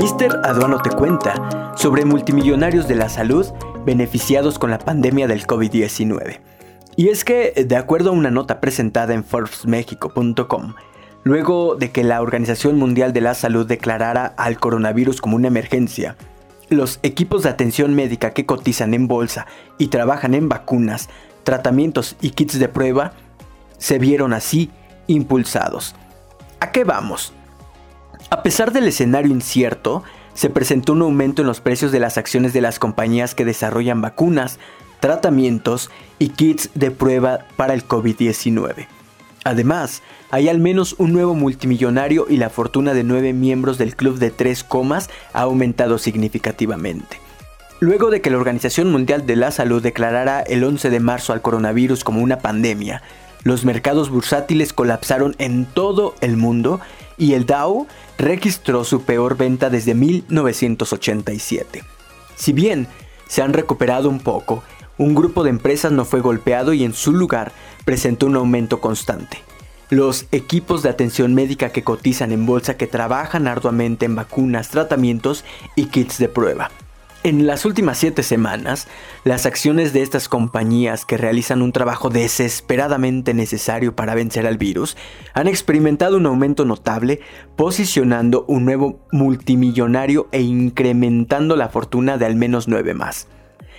César Aduano te cuenta sobre multimillonarios de la salud beneficiados con la pandemia del COVID-19. Y es que, de acuerdo a una nota presentada en ForbesMexico.com, luego de que la Organización Mundial de la Salud declarara al coronavirus como una emergencia, los equipos de atención médica que cotizan en bolsa y trabajan en vacunas, tratamientos y kits de prueba se vieron así impulsados. ¿A qué vamos? A pesar del escenario incierto, se presentó un aumento en los precios de las acciones de las compañías que desarrollan vacunas, tratamientos y kits de prueba para el COVID-19. Además, hay al menos un nuevo multimillonario y la fortuna de nueve miembros del club de tres comas ha aumentado significativamente. Luego de que la Organización Mundial de la Salud declarara el 11 de marzo al coronavirus como una pandemia, los mercados bursátiles colapsaron en todo el mundo y el Dow registró su peor venta desde 1987. Si bien se han recuperado un poco, un grupo de empresas no fue golpeado y en su lugar presentó un aumento constante. Los equipos de atención médica que cotizan en bolsa que trabajan arduamente en vacunas, tratamientos y kits de prueba. En las últimas siete semanas, las acciones de estas compañías que realizan un trabajo desesperadamente necesario para vencer al virus han experimentado un aumento notable, posicionando un nuevo multimillonario e incrementando la fortuna de al menos nueve más.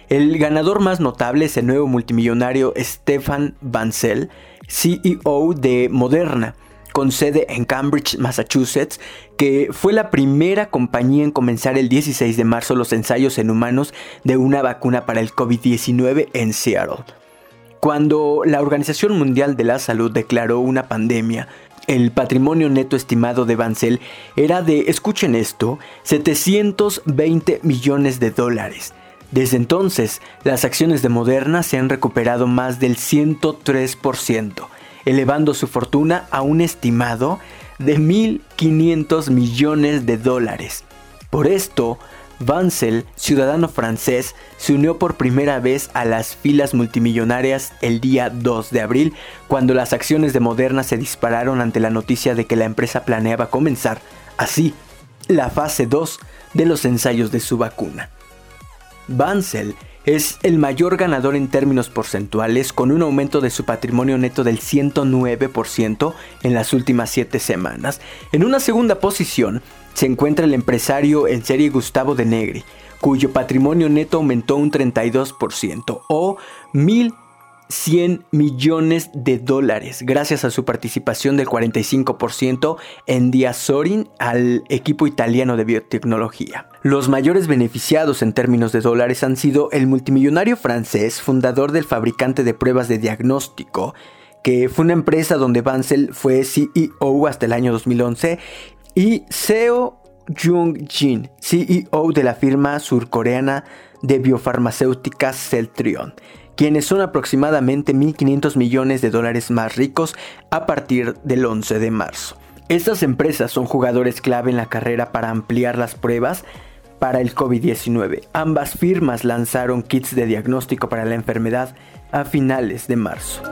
El ganador más notable es el nuevo multimillonario Stefan Bancel, CEO de Moderna, con sede en Cambridge, Massachusetts, que fue la primera compañía en comenzar el 16 de marzo los ensayos en humanos de una vacuna para el COVID-19 en Seattle. Cuando la Organización Mundial de la Salud declaró una pandemia, el patrimonio neto estimado de Bancel era de, escuchen esto, 720 millones de dólares. Desde entonces, las acciones de Moderna se han recuperado más del 103%, elevando su fortuna a un estimado de 1.500 millones de dólares. Por esto, Vancel, ciudadano francés, se unió por primera vez a las filas multimillonarias el día 2 de abril, cuando las acciones de Moderna se dispararon ante la noticia de que la empresa planeaba comenzar, así, la fase 2 de los ensayos de su vacuna. Vancel es el mayor ganador en términos porcentuales con un aumento de su patrimonio neto del 109% en las últimas 7 semanas. En una segunda posición se encuentra el empresario en serie Gustavo de Negri, cuyo patrimonio neto aumentó un 32% o 1.000 100 millones de dólares gracias a su participación del 45% en Diasorin al equipo italiano de biotecnología. Los mayores beneficiados en términos de dólares han sido el multimillonario francés, fundador del fabricante de pruebas de diagnóstico, que fue una empresa donde Bancel fue CEO hasta el año 2011, y Seo Jung-jin, CEO de la firma surcoreana de biofarmacéuticas Celtrion quienes son aproximadamente 1.500 millones de dólares más ricos a partir del 11 de marzo. Estas empresas son jugadores clave en la carrera para ampliar las pruebas para el COVID-19. Ambas firmas lanzaron kits de diagnóstico para la enfermedad a finales de marzo.